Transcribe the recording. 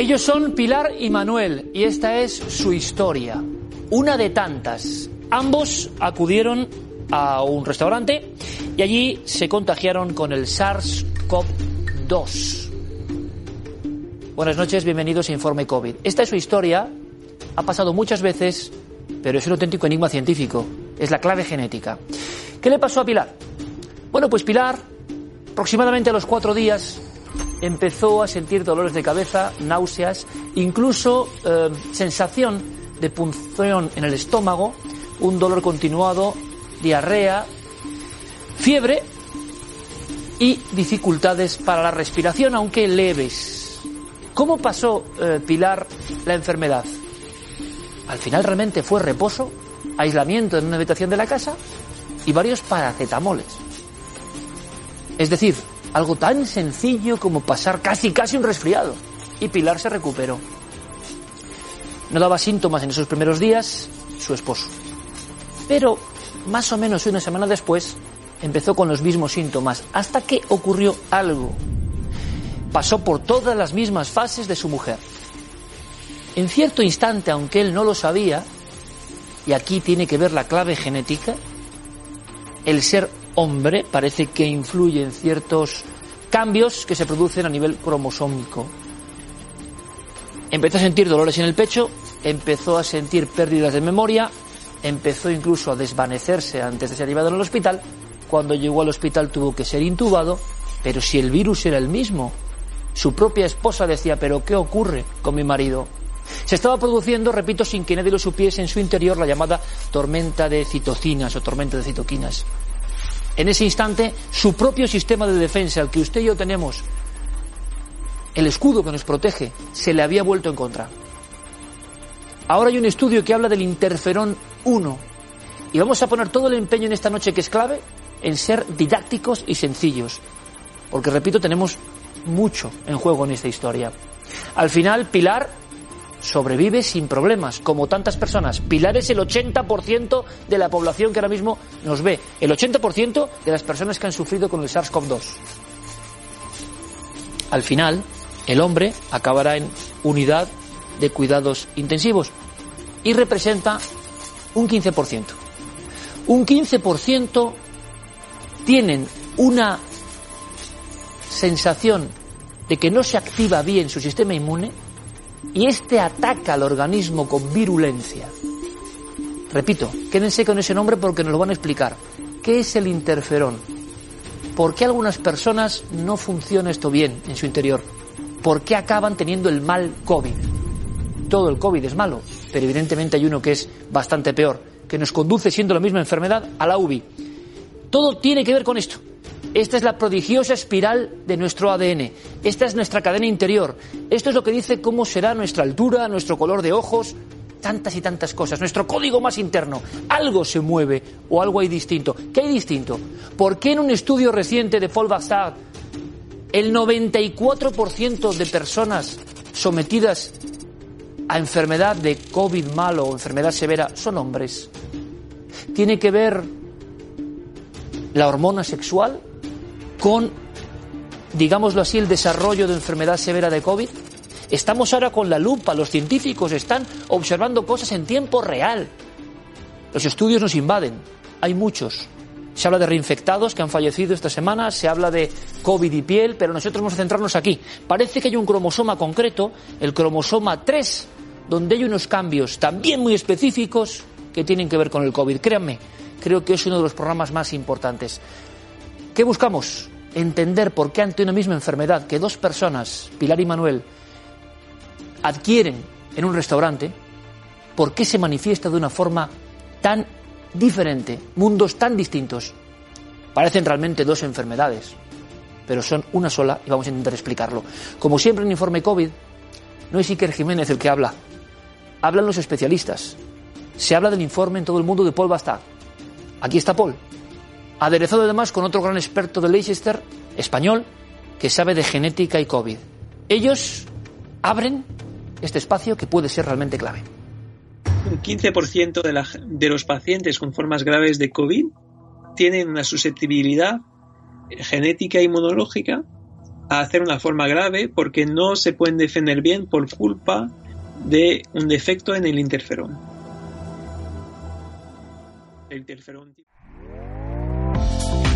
Ellos son Pilar y Manuel y esta es su historia, una de tantas. Ambos acudieron a un restaurante y allí se contagiaron con el SARS-CoV-2. Buenas noches, bienvenidos a Informe COVID. Esta es su historia, ha pasado muchas veces, pero es un auténtico enigma científico, es la clave genética. ¿Qué le pasó a Pilar? Bueno, pues Pilar, aproximadamente a los cuatro días, empezó a sentir dolores de cabeza, náuseas, incluso eh, sensación de punción en el estómago, un dolor continuado, diarrea, fiebre y dificultades para la respiración, aunque leves. ¿Cómo pasó eh, Pilar la enfermedad? Al final realmente fue reposo, aislamiento en una habitación de la casa y varios paracetamoles. Es decir, algo tan sencillo como pasar casi casi un resfriado. Y Pilar se recuperó. No daba síntomas en esos primeros días su esposo. Pero más o menos una semana después empezó con los mismos síntomas hasta que ocurrió algo. Pasó por todas las mismas fases de su mujer. En cierto instante, aunque él no lo sabía, y aquí tiene que ver la clave genética, el ser hombre parece que influye en ciertos cambios que se producen a nivel cromosómico. Empezó a sentir dolores en el pecho, empezó a sentir pérdidas de memoria, empezó incluso a desvanecerse antes de ser llevado al hospital. Cuando llegó al hospital tuvo que ser intubado, pero si el virus era el mismo, su propia esposa decía, pero ¿qué ocurre con mi marido? Se estaba produciendo, repito, sin que nadie lo supiese en su interior, la llamada tormenta de citocinas o tormenta de citoquinas en ese instante su propio sistema de defensa, el que usted y yo tenemos, el escudo que nos protege, se le había vuelto en contra. Ahora hay un estudio que habla del interferón 1 y vamos a poner todo el empeño en esta noche que es clave en ser didácticos y sencillos, porque repito, tenemos mucho en juego en esta historia. Al final, Pilar sobrevive sin problemas, como tantas personas. Pilar es el 80% de la población que ahora mismo nos ve, el 80% de las personas que han sufrido con el SARS-CoV-2. Al final, el hombre acabará en unidad de cuidados intensivos y representa un 15%. Un 15% tienen una sensación de que no se activa bien su sistema inmune y este ataca al organismo con virulencia. Repito, quédense con ese nombre porque nos lo van a explicar. ¿Qué es el interferón? ¿Por qué algunas personas no funciona esto bien en su interior? ¿Por qué acaban teniendo el mal COVID? Todo el COVID es malo, pero evidentemente hay uno que es bastante peor, que nos conduce, siendo la misma enfermedad, a la UBI. Todo tiene que ver con esto. Esta es la prodigiosa espiral de nuestro ADN. Esta es nuestra cadena interior. Esto es lo que dice cómo será nuestra altura, nuestro color de ojos, tantas y tantas cosas. Nuestro código más interno. Algo se mueve o algo hay distinto. ¿Qué hay distinto? ¿Por qué en un estudio reciente de Paul Bastard el 94% de personas sometidas a enfermedad de COVID malo o enfermedad severa son hombres? ¿Tiene que ver la hormona sexual con, digámoslo así, el desarrollo de enfermedad severa de COVID? Estamos ahora con la lupa, los científicos están observando cosas en tiempo real. Los estudios nos invaden, hay muchos. Se habla de reinfectados que han fallecido esta semana, se habla de COVID y piel, pero nosotros vamos a centrarnos aquí. Parece que hay un cromosoma concreto, el cromosoma 3, donde hay unos cambios también muy específicos que tienen que ver con el COVID. Créanme, creo que es uno de los programas más importantes. ¿Qué buscamos? Entender por qué ante una misma enfermedad que dos personas, Pilar y Manuel, adquieren en un restaurante, por qué se manifiesta de una forma tan diferente, mundos tan distintos. Parecen realmente dos enfermedades, pero son una sola y vamos a intentar explicarlo. Como siempre en Informe COVID, no es Iker Jiménez el que habla, hablan los especialistas. Se habla del informe en todo el mundo de Paul Bastard. Aquí está Paul, aderezado además con otro gran experto de Leicester, español, que sabe de genética y COVID. Ellos abren este espacio que puede ser realmente clave. Un 15% de, los pacientes con formas graves de COVID tienen una susceptibilidad genética inmunológica a hacer una forma grave porque no se pueden defender bien por culpa de un defecto en el interferón. El interferón